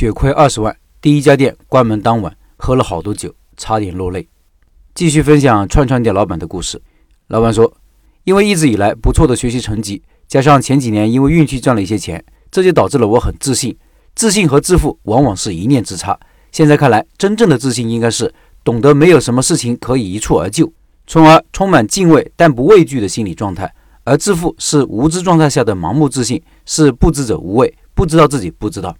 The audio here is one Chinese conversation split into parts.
血亏二十万，第一家店关门当晚喝了好多酒，差点落泪。继续分享串串店老板的故事。老板说，因为一直以来不错的学习成绩，加上前几年因为运气赚了一些钱，这就导致了我很自信。自信和致富往往是一念之差。现在看来，真正的自信应该是懂得没有什么事情可以一蹴而就，从而充满敬畏但不畏惧的心理状态。而致富是无知状态下的盲目自信，是不知者无畏，不知道自己不知道。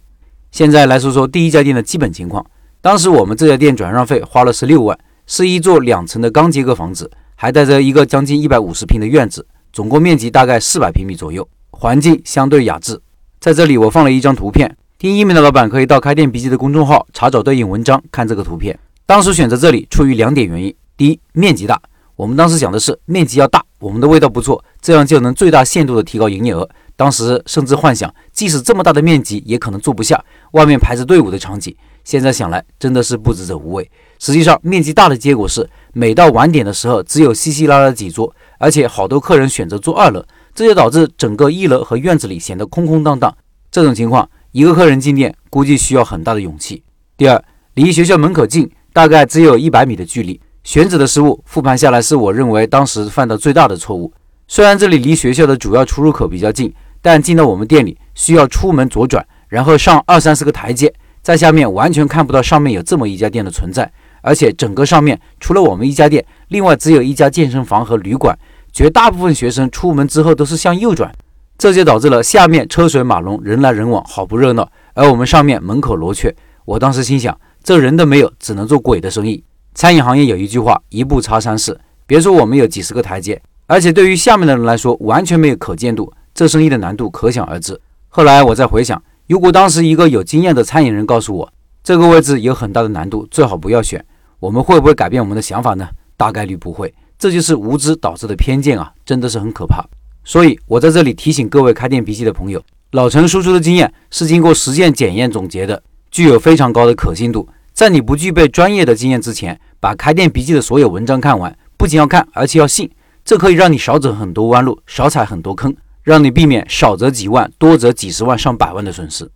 现在来说说第一家店的基本情况。当时我们这家店转让费花了十六万，是一座两层的钢结构房子，还带着一个将近一百五十平的院子，总共面积大概四百平米左右，环境相对雅致。在这里我放了一张图片，听音频的老板可以到开店笔记的公众号查找对应文章看这个图片。当时选择这里出于两点原因：第一，面积大。我们当时想的是面积要大，我们的味道不错，这样就能最大限度的提高营业额。当时甚至幻想，即使这么大的面积，也可能坐不下，外面排着队伍的场景。现在想来，真的是不知者无畏。实际上，面积大的结果是，每到晚点的时候，只有稀稀拉拉几桌，而且好多客人选择坐二楼，这就导致整个一楼和院子里显得空空荡荡。这种情况，一个客人进店，估计需要很大的勇气。第二，离学校门口近，大概只有一百米的距离。选址的失误，复盘下来是我认为当时犯的最大的错误。虽然这里离学校的主要出入口比较近，但进到我们店里需要出门左转，然后上二三十个台阶，在下面完全看不到上面有这么一家店的存在。而且整个上面除了我们一家店，另外只有一家健身房和旅馆。绝大部分学生出门之后都是向右转，这就导致了下面车水马龙，人来人往，好不热闹。而我们上面门口罗雀。我当时心想，这人都没有，只能做鬼的生意。餐饮行业有一句话，一步差三四。别说我们有几十个台阶，而且对于下面的人来说，完全没有可见度，这生意的难度可想而知。后来我再回想，如果当时一个有经验的餐饮人告诉我，这个位置有很大的难度，最好不要选，我们会不会改变我们的想法呢？大概率不会。这就是无知导致的偏见啊，真的是很可怕。所以我在这里提醒各位开店笔记的朋友，老陈输出的经验是经过实践检验总结的，具有非常高的可信度。在你不具备专业的经验之前，把开店笔记的所有文章看完，不仅要看，而且要信。这可以让你少走很多弯路，少踩很多坑，让你避免少则几万，多则几十万、上百万的损失。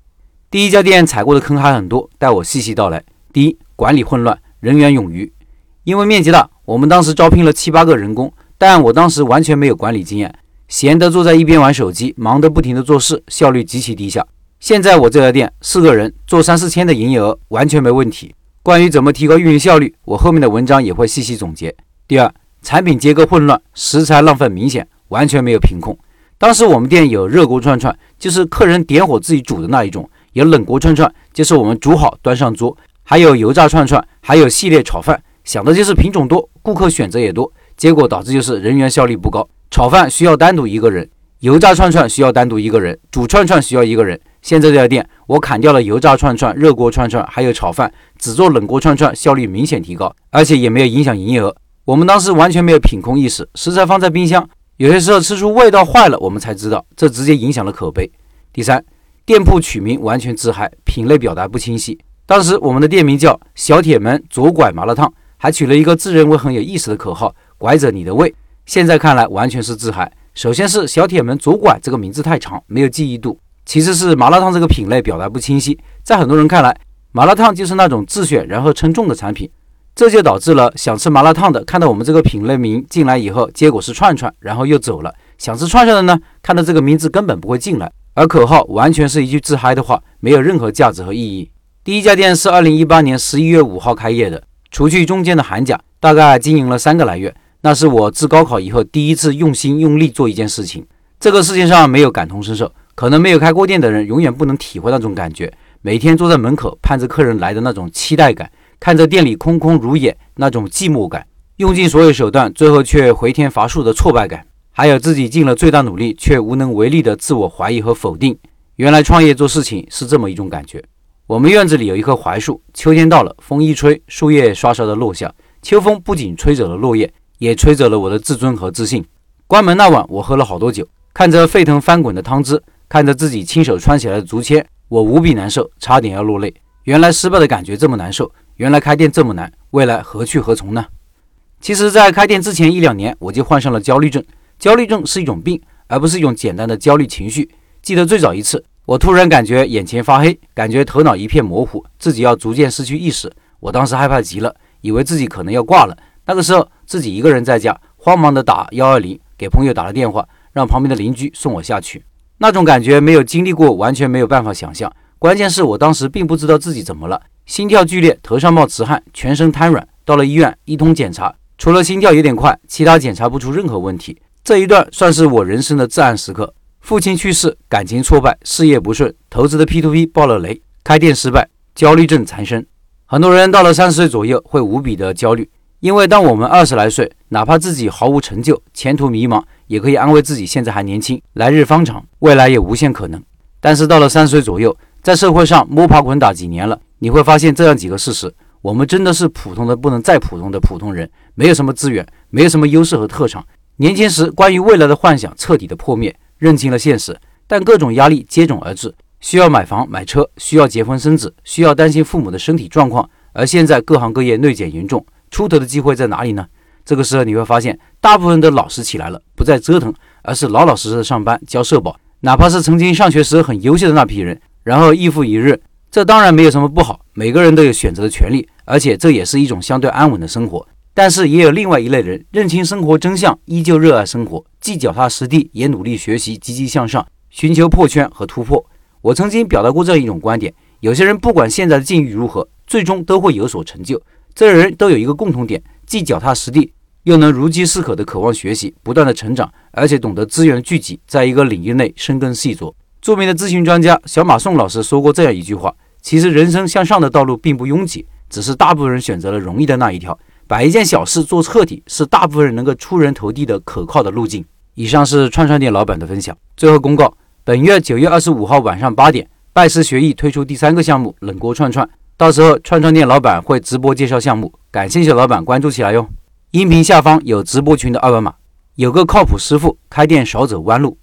第一家店踩过的坑还很多，待我细细道来。第一，管理混乱，人员冗余。因为面积大，我们当时招聘了七八个人工，但我当时完全没有管理经验，闲得坐在一边玩手机，忙得不停地做事，效率极其低下。现在我这家店四个人做三四千的营业额完全没问题。关于怎么提高运营效率，我后面的文章也会细细总结。第二，产品结构混乱，食材浪费明显，完全没有品控。当时我们店有热锅串串，就是客人点火自己煮的那一种；有冷锅串串，就是我们煮好端上桌；还有油炸串串，还有系列炒饭。想的就是品种多，顾客选择也多，结果导致就是人员效率不高。炒饭需要单独一个人。油炸串串需要单独一个人，煮串串需要一个人。现在这家店，我砍掉了油炸串串、热锅串串，还有炒饭，只做冷锅串串，效率明显提高，而且也没有影响营业额。我们当时完全没有品控意识，食材放在冰箱，有些时候吃出味道坏了，我们才知道，这直接影响了口碑。第三，店铺取名完全自嗨，品类表达不清晰。当时我们的店名叫小铁门左拐麻辣烫，还取了一个自认为很有意思的口号“拐着你的胃”。现在看来完全是自嗨。首先是小铁门左拐这个名字太长，没有记忆度；其次是麻辣烫这个品类表达不清晰，在很多人看来，麻辣烫就是那种自选然后称重的产品，这就导致了想吃麻辣烫的看到我们这个品类名进来以后，结果是串串，然后又走了；想吃串串的呢，看到这个名字根本不会进来，而口号完全是一句自嗨的话，没有任何价值和意义。第一家店是二零一八年十一月五号开业的，除去中间的寒假，大概经营了三个来月。那是我自高考以后第一次用心用力做一件事情。这个事情上没有感同身受，可能没有开过店的人永远不能体会那种感觉。每天坐在门口盼着客人来的那种期待感，看着店里空空如也那种寂寞感，用尽所有手段最后却回天乏术的挫败感，还有自己尽了最大努力却无能为力的自我怀疑和否定。原来创业做事情是这么一种感觉。我们院子里有一棵槐树，秋天到了，风一吹，树叶刷刷的落下。秋风不仅吹走了落叶。也吹走了我的自尊和自信。关门那晚，我喝了好多酒，看着沸腾翻滚的汤汁，看着自己亲手穿起来的竹签，我无比难受，差点要落泪。原来失败的感觉这么难受，原来开店这么难，未来何去何从呢？其实，在开店之前一两年，我就患上了焦虑症。焦虑症是一种病，而不是一种简单的焦虑情绪。记得最早一次，我突然感觉眼前发黑，感觉头脑一片模糊，自己要逐渐失去意识。我当时害怕极了，以为自己可能要挂了。那个时候自己一个人在家，慌忙的打幺二零，给朋友打了电话，让旁边的邻居送我下去。那种感觉没有经历过，完全没有办法想象。关键是我当时并不知道自己怎么了，心跳剧烈，头上冒直汗，全身瘫软。到了医院，一通检查，除了心跳有点快，其他检查不出任何问题。这一段算是我人生的至暗时刻。父亲去世，感情挫败，事业不顺，投资的 P2P 爆了雷，开店失败，焦虑症缠身。很多人到了三十岁左右会无比的焦虑，因为当我们二十来岁，哪怕自己毫无成就，前途迷茫，也可以安慰自己现在还年轻，来日方长，未来也无限可能。但是到了三十岁左右，在社会上摸爬滚打几年了，你会发现这样几个事实：我们真的是普通的不能再普通的普通人，没有什么资源，没有什么优势和特长。年轻时关于未来的幻想彻底的破灭。认清了现实，但各种压力接踵而至，需要买房买车，需要结婚生子，需要担心父母的身体状况。而现在各行各业内卷严重，出头的机会在哪里呢？这个时候你会发现，大部分的老实起来了，不再折腾，而是老老实实的上班交社保。哪怕是曾经上学时很优秀的那批人，然后日复一日，这当然没有什么不好，每个人都有选择的权利，而且这也是一种相对安稳的生活。但是也有另外一类人，认清生活真相，依旧热爱生活，既脚踏实地，也努力学习，积极向上，寻求破圈和突破。我曾经表达过这样一种观点：有些人不管现在的境遇如何，最终都会有所成就。这些人都有一个共同点，既脚踏实地，又能如饥似渴地渴望学习，不断的成长，而且懂得资源聚集，在一个领域内深耕细作。著名的咨询专家小马宋老师说过这样一句话：其实人生向上的道路并不拥挤，只是大部分人选择了容易的那一条。把一件小事做彻底，是大部分人能够出人头地的可靠的路径。以上是串串店老板的分享。最后公告：本月九月二十五号晚上八点，拜师学艺推出第三个项目——冷锅串串。到时候串串店老板会直播介绍项目，感兴趣的老板关注起来哟。音频下方有直播群的二维码。有个靠谱师傅，开店少走弯路。